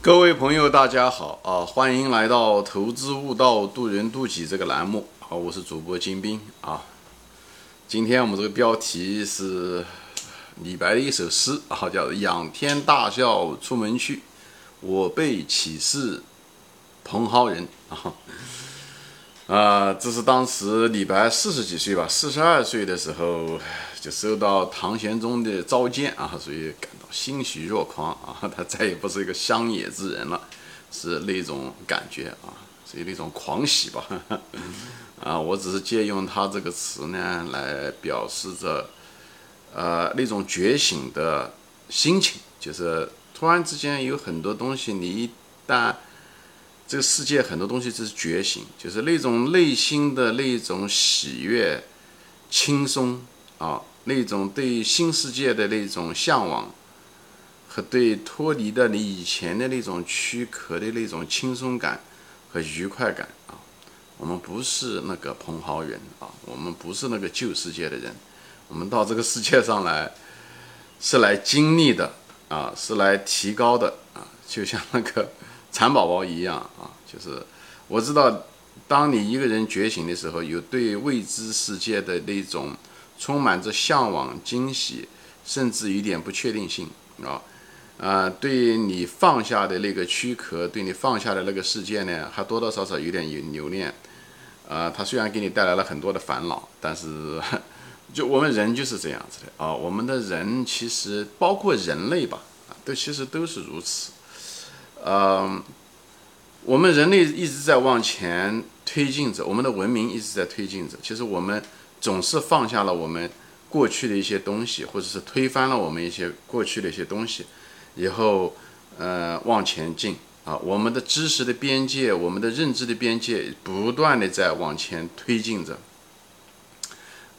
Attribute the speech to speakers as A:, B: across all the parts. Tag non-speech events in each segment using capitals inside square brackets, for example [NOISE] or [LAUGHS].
A: 各位朋友，大家好啊！欢迎来到《投资悟道，渡人渡己》这个栏目啊！我是主播金兵啊。今天我们这个标题是李白的一首诗啊，叫“仰天大笑出门去，我辈岂是蓬蒿人”啊。啊，这是当时李白四十几岁吧，四十二岁的时候就受到唐玄宗的召见啊，所以感到欣喜若狂啊，[LAUGHS] 他再也不是一个乡野之人了，是那种感觉啊，所以那种狂喜吧。[LAUGHS] 啊，我只是借用他这个词呢，来表示着呃那种觉醒的心情，就是突然之间有很多东西，你一旦这个世界很多东西就是觉醒，就是那种内心的那种喜悦、轻松啊，那种对新世界的那种向往，和对脱离的你以前的那种躯壳的那种轻松感和愉快感啊。我们不是那个蓬蒿人啊，我们不是那个旧世界的人，我们到这个世界上来是来经历的啊，是来提高的啊，就像那个。[LAUGHS] 蚕宝宝一样啊，就是我知道，当你一个人觉醒的时候，有对未知世界的那种充满着向往、惊喜，甚至有点不确定性啊，啊，对你放下的那个躯壳，对你放下的那个世界呢，还多多少少有点有留恋，啊，它虽然给你带来了很多的烦恼，但是 [LAUGHS] 就我们人就是这样子的啊，我们的人其实包括人类吧，啊，都其实都是如此。呃，我们人类一直在往前推进着，我们的文明一直在推进着。其实我们总是放下了我们过去的一些东西，或者是推翻了我们一些过去的一些东西，以后呃往前进啊。我们的知识的边界，我们的认知的边界，不断的在往前推进着。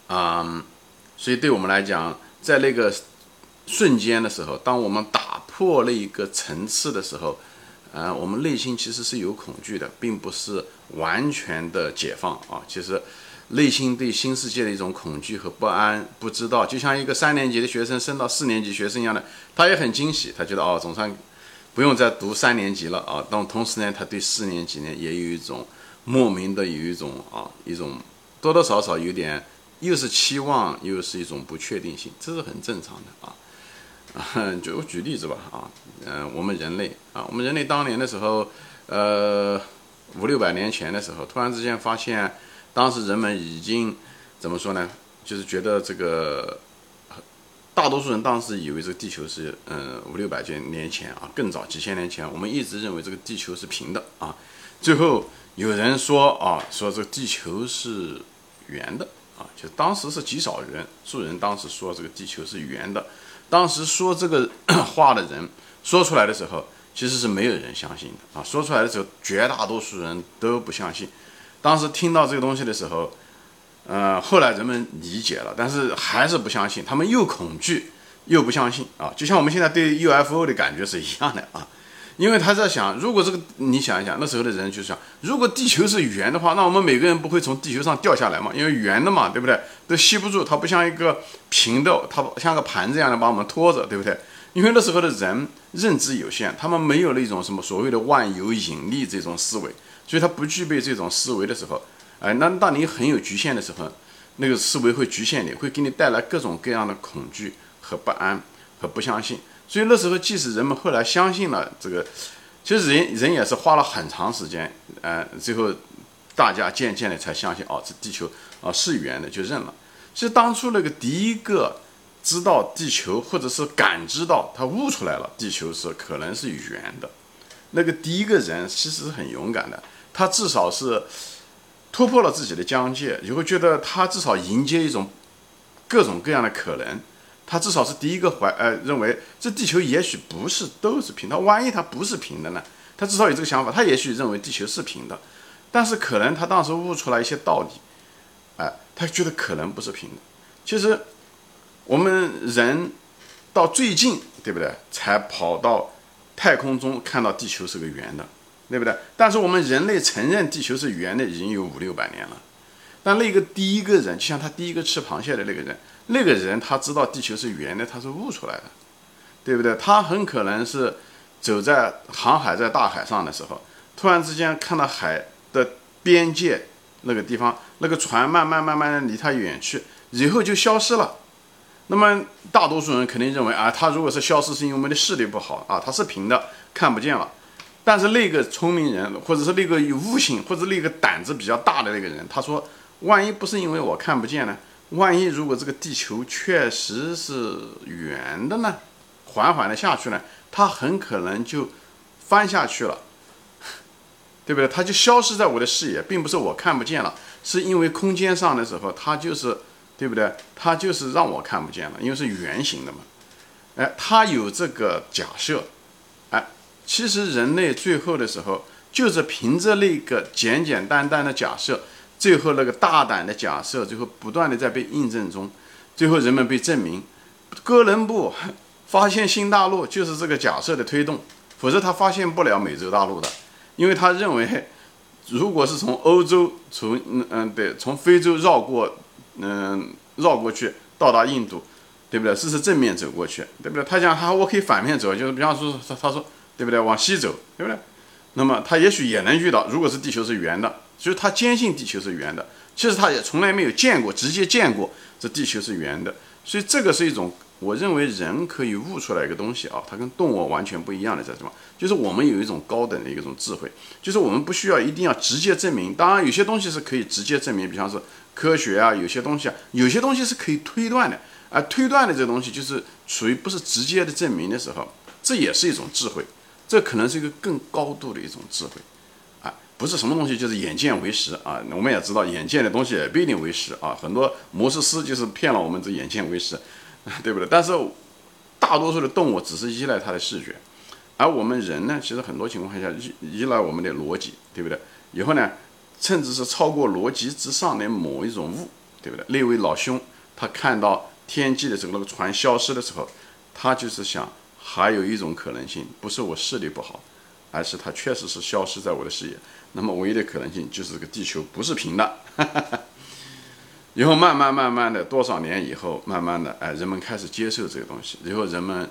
A: 啊，所以对我们来讲，在那个瞬间的时候，当我们打破了一个层次的时候。啊，我们内心其实是有恐惧的，并不是完全的解放啊。其实，内心对新世界的一种恐惧和不安，不知道，就像一个三年级的学生升到四年级学生一样的，他也很惊喜，他觉得哦，总算不用再读三年级了啊。但同时呢，他对四年级呢也有一种莫名的有一种啊，一种多多少少有点，又是期望，又是一种不确定性，这是很正常的啊。[LAUGHS] 就我举例子吧，啊，嗯，我们人类啊，我们人类当年的时候，呃，五六百年前的时候，突然之间发现，当时人们已经怎么说呢？就是觉得这个大多数人当时以为这个地球是，嗯，五六百年前啊，更早几千年前，我们一直认为这个地球是平的啊。最后有人说啊，说这个地球是圆的啊，就当时是极少人数人当时说这个地球是圆的。当时说这个 [COUGHS] 话的人说出来的时候，其实是没有人相信的啊！说出来的时候，绝大多数人都不相信。当时听到这个东西的时候，呃，后来人们理解了，但是还是不相信。他们又恐惧又不相信啊！就像我们现在对 UFO 的感觉是一样的啊！因为他在想，如果这个你想一想，那时候的人就想，如果地球是圆的话，那我们每个人不会从地球上掉下来嘛？因为圆的嘛，对不对？都吸不住，它不像一个平的，它像个盘子一样的把我们拖着，对不对？因为那时候的人认知有限，他们没有那种什么所谓的万有引力这种思维，所以他不具备这种思维的时候，哎，那当你很有局限的时候，那个思维会局限你，会给你带来各种各样的恐惧和不安和不相信。所以那时候，即使人们后来相信了这个，其实人人也是花了很长时间，呃，最后大家渐渐的才相信，哦，这地球啊是圆的，就认了。其实当初那个第一个知道地球，或者是感知到他悟出来了，地球是可能是圆的，那个第一个人其实是很勇敢的，他至少是突破了自己的疆界，你会觉得他至少迎接一种各种各样的可能。他至少是第一个怀呃认为这地球也许不是都是平，的万一它不是平的呢？他至少有这个想法，他也许认为地球是平的，但是可能他当时悟出来一些道理，哎，他觉得可能不是平的。其实我们人到最近对不对，才跑到太空中看到地球是个圆的，对不对？但是我们人类承认地球是圆的已经有五六百年了。但那个第一个人，就像他第一个吃螃蟹的那个人，那个人他知道地球是圆的，他是悟出来的，对不对？他很可能是走在航海在大海上的时候，突然之间看到海的边界那个地方，那个船慢慢慢慢的离他远去，以后就消失了。那么大多数人肯定认为啊，他如果是消失，是因为我们的视力不好啊，他是平的，看不见了。但是那个聪明人，或者是那个有悟性，或者那个胆子比较大的那个人，他说，万一不是因为我看不见呢？万一如果这个地球确实是圆的呢？缓缓的下去呢，它很可能就翻下去了，[LAUGHS] 对不对？它就消失在我的视野，并不是我看不见了，是因为空间上的时候，它就是，对不对？它就是让我看不见了，因为是圆形的嘛。哎，它有这个假设，哎，其实人类最后的时候，就是凭着那个简简单单的假设，最后那个大胆的假设，最后不断的在被印证中，最后人们被证明，哥伦布。发现新大陆就是这个假设的推动，否则他发现不了美洲大陆的，因为他认为，如果是从欧洲从嗯嗯对从非洲绕过嗯绕过去到达印度，对不对？这是正面走过去，对不对？他讲他我可以反面走，就是比方说他他说对不对？往西走，对不对？那么他也许也能遇到，如果是地球是圆的，就是他坚信地球是圆的，其实他也从来没有见过直接见过这地球是圆的，所以这个是一种。我认为人可以悟出来一个东西啊，它跟动物完全不一样的在什么？就是我们有一种高等的一种智慧，就是我们不需要一定要直接证明。当然，有些东西是可以直接证明，比方说科学啊，有些东西啊，有些东西是可以推断的。而推断的这东西，就是属于不是直接的证明的时候，这也是一种智慧。这可能是一个更高度的一种智慧啊，不是什么东西就是眼见为实啊。我们也知道，眼见的东西也不一定为实啊。很多魔术师就是骗了我们这眼见为实。[LAUGHS] 对不对？但是大多数的动物只是依赖它的视觉，而我们人呢，其实很多情况下依依赖我们的逻辑，对不对？以后呢，甚至是超过逻辑之上的某一种物，对不对？那位老兄他看到天际的时候，那个船消失的时候，他就是想，还有一种可能性，不是我视力不好，而是它确实是消失在我的视野。那么唯一的可能性就是这个地球不是平的。[LAUGHS] 以后慢慢慢慢的多少年以后，慢慢的哎，人们开始接受这个东西。以后人们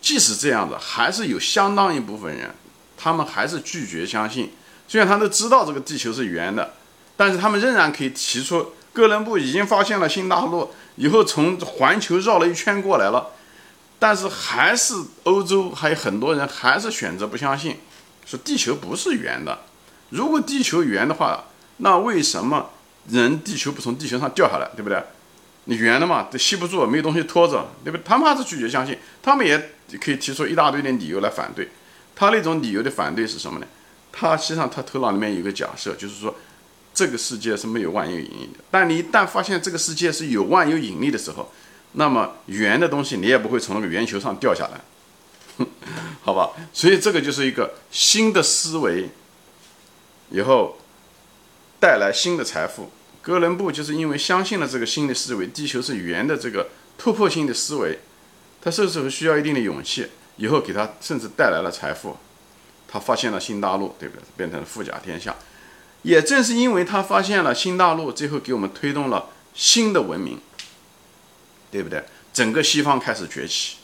A: 即使这样子，还是有相当一部分人，他们还是拒绝相信。虽然他都知道这个地球是圆的，但是他们仍然可以提出，哥伦布已经发现了新大陆，以后从环球绕了一圈过来了。但是还是欧洲还有很多人还是选择不相信，说地球不是圆的。如果地球圆的话，那为什么？人地球不从地球上掉下来，对不对？你圆的嘛，都吸不住，没有东西拖着，对不对？他们还是拒绝相信，他们也可以提出一大堆的理由来反对。他那种理由的反对是什么呢？他实际上他头脑里面有个假设，就是说这个世界是没有万有引力的。但你一旦发现这个世界是有万有引力的时候，那么圆的东西你也不会从那个圆球上掉下来，[LAUGHS] 好吧？所以这个就是一个新的思维，以后。带来新的财富，哥伦布就是因为相信了这个新的思维，地球是圆的这个突破性的思维，他这时候需要一定的勇气，以后给他甚至带来了财富，他发现了新大陆，对不对？变成了富甲天下。也正是因为他发现了新大陆，最后给我们推动了新的文明，对不对？整个西方开始崛起，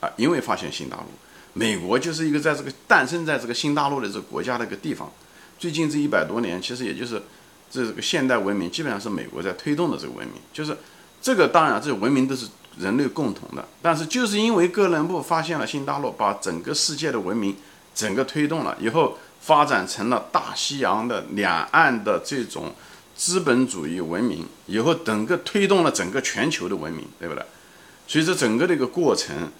A: 啊，因为发现新大陆，美国就是一个在这个诞生在这个新大陆的这个国家的一个地方。最近这一百多年，其实也就是。这个现代文明基本上是美国在推动的这个文明，就是这个当然这文明都是人类共同的，但是就是因为哥伦布发现了新大陆，把整个世界的文明整个推动了以后，发展成了大西洋的两岸的这种资本主义文明，以后整个推动了整个全球的文明，对不对？所以这整个这个过程，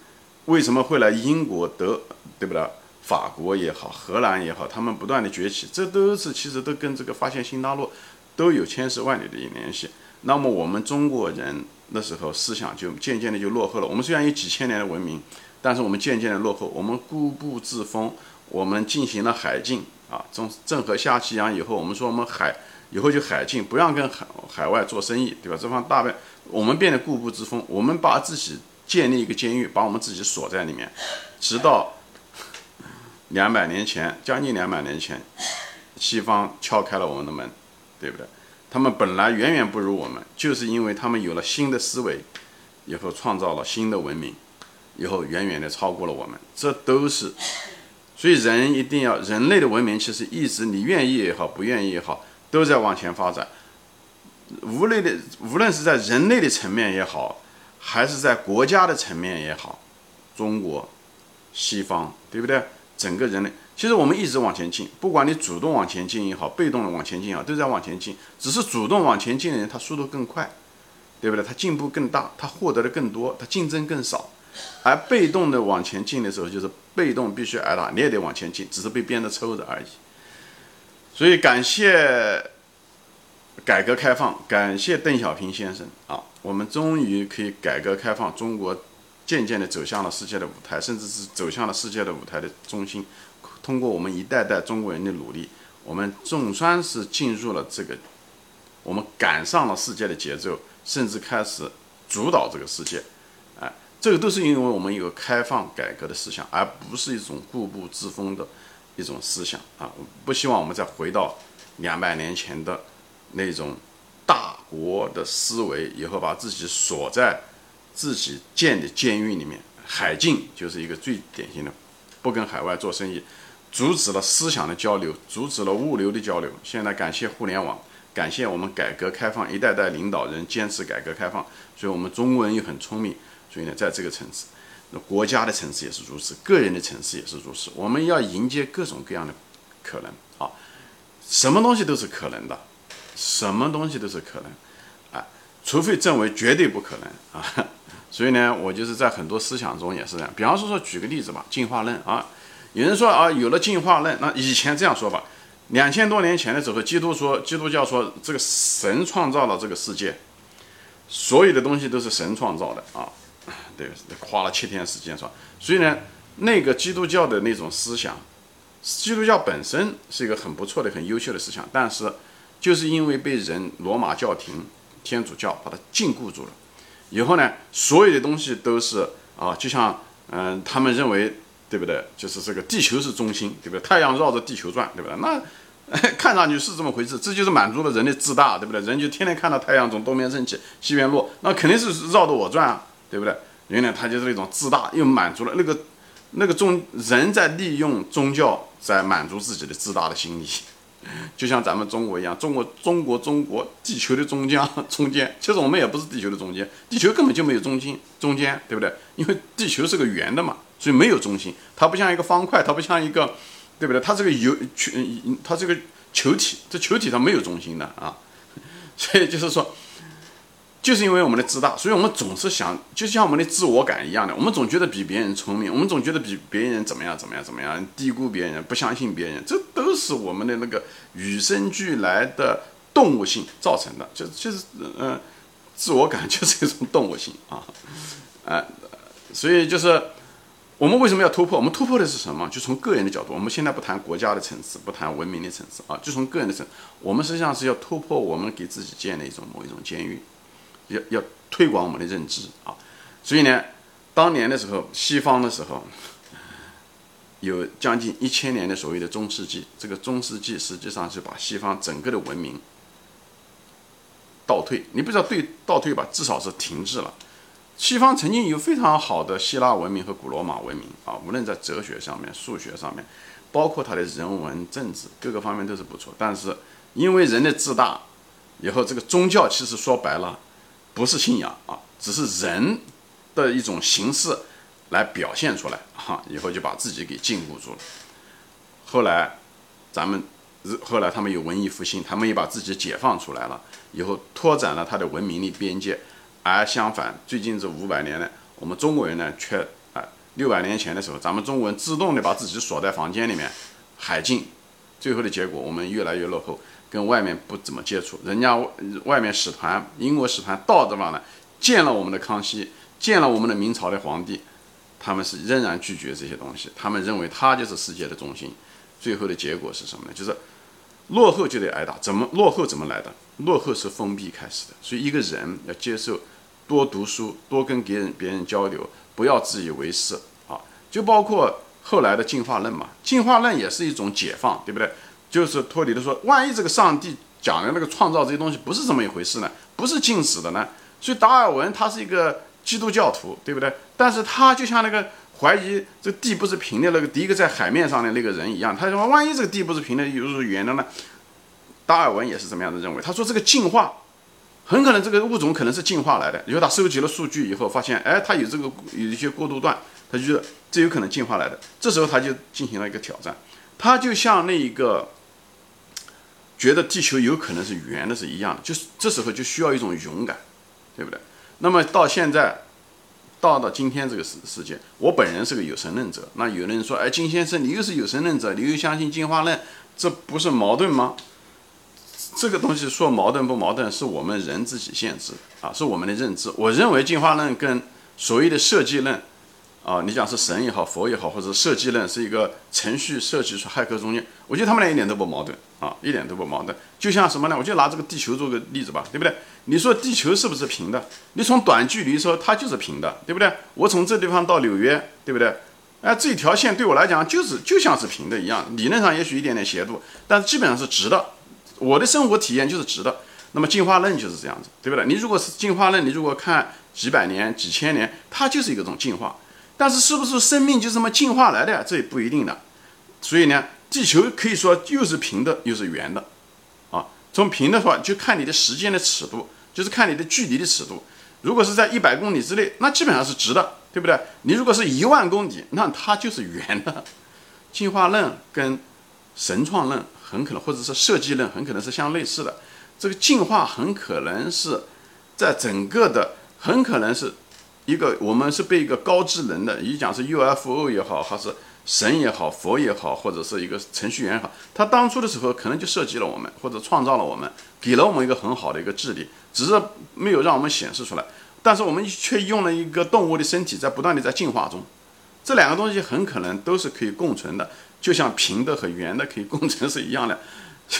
A: 为什么会来英国德，对不对？法国也好，荷兰也好，他们不断的崛起，这都是其实都跟这个发现新大陆都有千丝万缕的联系。那么我们中国人那时候思想就渐渐的就落后了。我们虽然有几千年的文明，但是我们渐渐的落后。我们固步自封，我们进行了海禁啊，从郑和下西洋以后，我们说我们海以后就海禁，不让跟海海外做生意，对吧？这方大半我们变得固步自封，我们把自己建立一个监狱，把我们自己锁在里面，直到。两百年前，将近两百年前，西方敲开了我们的门，对不对？他们本来远远不如我们，就是因为他们有了新的思维，以后创造了新的文明，以后远远的超过了我们。这都是所以人一定要，人类的文明其实一直你愿意也好，不愿意也好，都在往前发展。无论的，无论是在人类的层面也好，还是在国家的层面也好，中国、西方，对不对？整个人类，其实我们一直往前进，不管你主动往前进也好，被动的往前进也好，都在往前进。只是主动往前进的人，他速度更快，对不对？他进步更大，他获得的更多，他竞争更少。而被动的往前进的时候，就是被动必须挨打，你也得往前进，只是被鞭子抽着而已。所以感谢改革开放，感谢邓小平先生啊，我们终于可以改革开放，中国渐渐地走向了世界的舞台，甚至是走向了世界的舞台的中心。通过我们一代代中国人的努力，我们总算是进入了这个，我们赶上了世界的节奏，甚至开始主导这个世界。哎这个都是因为我们有开放改革的思想，而不是一种固步自封的一种思想啊！不希望我们再回到两百年前的那种大国的思维，以后把自己锁在自己建的监狱里面。海禁就是一个最典型的，不跟海外做生意，阻止了思想的交流，阻止了物流的交流。现在感谢互联网，感谢我们改革开放一代代领导人坚持改革开放，所以我们中国人又很聪明。所以呢，在这个层次，那国家的层次也是如此，个人的层次也是如此。我们要迎接各种各样的可能啊，什么东西都是可能的，什么东西都是可能啊，除非证为绝对不可能啊。所以呢，我就是在很多思想中也是这样。比方说说，举个例子吧，进化论啊，有人说啊，有了进化论，那以前这样说吧，两千多年前的时候，基督说，基督教说这个神创造了这个世界，所有的东西都是神创造的啊。对，花了七天时间说，所以呢，那个基督教的那种思想，基督教本身是一个很不错的、很优秀的思想，但是就是因为被人罗马教廷、天主教把它禁锢住了，以后呢，所有的东西都是啊，就像嗯，他们认为对不对？就是这个地球是中心，对不对？太阳绕着地球转，对不对？那 [LAUGHS] 看上去是这么回事，这就是满足了人的自大，对不对？人就天天看到太阳从东边升起，西边落，那肯定是绕着我转啊，对不对？原来他就是那种自大，又满足了那个那个宗人在利用宗教在满足自己的自大的心理，就像咱们中国一样，中国中国中国地球的中间中间，其实我们也不是地球的中间，地球根本就没有中心中间，对不对？因为地球是个圆的嘛，所以没有中心，它不像一个方块，它不像一个，对不对？它这个有球，它这个球体，这球体它没有中心的啊，[LAUGHS] 所以就是说。就是因为我们的自大，所以我们总是想，就像我们的自我感一样的，我们总觉得比别人聪明，我们总觉得比别人怎么样怎么样怎么样，低估别人，不相信别人，这都是我们的那个与生俱来的动物性造成的，就就是嗯，自我感 [LAUGHS] 就是一种动物性啊，呃，所以就是我们为什么要突破？我们突破的是什么？就从个人的角度，我们现在不谈国家的层次，不谈文明的层次啊，就从个人的层，我们实际上是要突破我们给自己建的一种某一种监狱。要要推广我们的认知啊，所以呢，当年的时候，西方的时候，有将近一千年的所谓的中世纪，这个中世纪实际上是把西方整个的文明倒退，你不知道对倒退吧，至少是停滞了。西方曾经有非常好的希腊文明和古罗马文明啊，无论在哲学上面、数学上面，包括它的人文、政治各个方面都是不错。但是因为人的自大，以后这个宗教其实说白了。不是信仰啊，只是人的一种形式来表现出来哈，以后就把自己给禁锢住了。后来，咱们后来他们有文艺复兴，他们也把自己解放出来了，以后拓展了他的文明的边界。而相反，最近这五百年呢，我们中国人呢却啊，六百年前的时候，咱们中国人自动的把自己锁在房间里面，海禁，最后的结果我们越来越落后。跟外面不怎么接触，人家外面使团，英国使团到的话呢，见了我们的康熙，见了我们的明朝的皇帝，他们是仍然拒绝这些东西，他们认为他就是世界的中心。最后的结果是什么呢？就是落后就得挨打。怎么落后怎么来的？落后是封闭开始的。所以一个人要接受多读书，多跟别人别人交流，不要自以为是啊。就包括后来的进化论嘛，进化论也是一种解放，对不对？就是脱离的说，万一这个上帝讲的那个创造这些东西不是这么一回事呢？不是静止的呢？所以达尔文他是一个基督教徒，对不对？但是他就像那个怀疑这地不是平的，那个第一个在海面上的那个人一样，他说万一这个地不是平的，又是圆的呢？达尔文也是这么样的认为，他说这个进化很可能这个物种可能是进化来的，因为他收集了数据以后发现，哎，他有这个有一些过渡段，他就觉得这有可能进化来的，这时候他就进行了一个挑战，他就像那一个觉得地球有可能是圆的是一样的，就是这时候就需要一种勇敢，对不对？那么到现在。到了今天这个世世界，我本人是个有神论者。那有的人说：“哎，金先生，你又是有神论者，你又相信进化论，这不是矛盾吗？”这个东西说矛盾不矛盾，是我们人自己限制啊，是我们的认知。我认为进化论跟所谓的设计论。啊，你讲是神也好，佛也好，或者设计论是一个程序设计出骇客中间，我觉得他们俩一点都不矛盾啊，一点都不矛盾。就像什么呢？我就拿这个地球做个例子吧，对不对？你说地球是不是平的？你从短距离说它就是平的，对不对？我从这地方到纽约，对不对？哎，这条线对我来讲就是就像是平的一样，理论上也许一点点斜度，但是基本上是直的。我的生活体验就是直的。那么进化论就是这样子，对不对？你如果是进化论，你如果看几百年、几千年，它就是一个种进化。但是是不是生命就这么进化来的？这也不一定的。所以呢，地球可以说又是平的又是圆的，啊，从平的话就看你的时间的尺度，就是看你的距离的尺度。如果是在一百公里之内，那基本上是直的，对不对？你如果是一万公里，那它就是圆的。进化论跟神创论很可能，或者是设计论很可能是相类似的。这个进化很可能是在整个的，很可能是。一个我们是被一个高智能的，你讲是 UFO 也好，还是神也好，佛也好，或者是一个程序员也好，他当初的时候可能就设计了我们，或者创造了我们，给了我们一个很好的一个智力，只是没有让我们显示出来。但是我们却用了一个动物的身体在不断的在进化中，这两个东西很可能都是可以共存的，就像平的和圆的可以共存是一样的。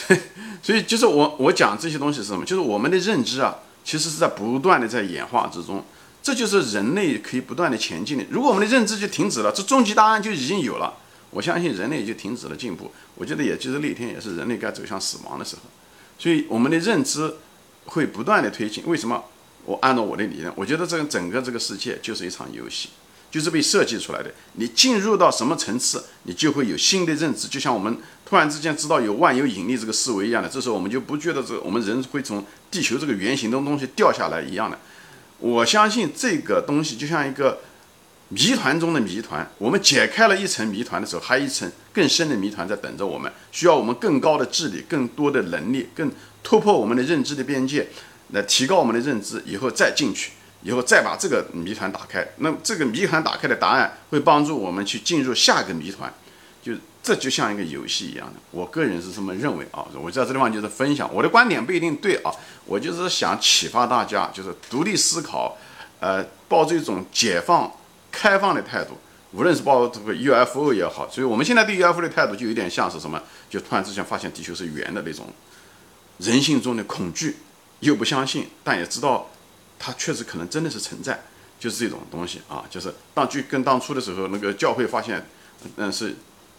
A: [LAUGHS] 所以就是我我讲这些东西是什么？就是我们的认知啊，其实是在不断的在演化之中。这就是人类可以不断的前进的。如果我们的认知就停止了，这终极答案就已经有了，我相信人类就停止了进步。我觉得也就是那天也是人类该走向死亡的时候。所以我们的认知会不断的推进。为什么？我按照我的理论，我觉得这个整个这个世界就是一场游戏，就是被设计出来的。你进入到什么层次，你就会有新的认知。就像我们突然之间知道有万有引力这个思维一样的，这时候我们就不觉得这个我们人会从地球这个圆形的东西掉下来一样的。我相信这个东西就像一个谜团中的谜团，我们解开了一层谜团的时候，还有一层更深的谜团在等着我们，需要我们更高的智力、更多的能力、更突破我们的认知的边界，来提高我们的认知，以后再进去，以后再把这个谜团打开。那这个谜团打开的答案会帮助我们去进入下一个谜团。就这就像一个游戏一样的，我个人是这么认为啊。我在这地方就是分享我的观点不一定对啊，我就是想启发大家，就是独立思考，呃，抱着一种解放、开放的态度。无论是抱这个 UFO 也好，所以我们现在对 UFO 的态度就有点像是什么？就突然之间发现地球是圆的那种人性中的恐惧，又不相信，但也知道它确实可能真的是存在，就是这种东西啊。就是当就跟当初的时候那个教会发现，嗯是。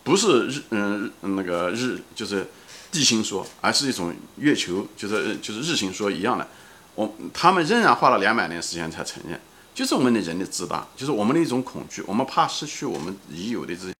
A: 不是日嗯那个日就是地心说，而是一种月球就是就是日心说一样的。我他们仍然花了两百年时间才承认，就是我们的人的自大，就是我们的一种恐惧，我们怕失去我们已有的这。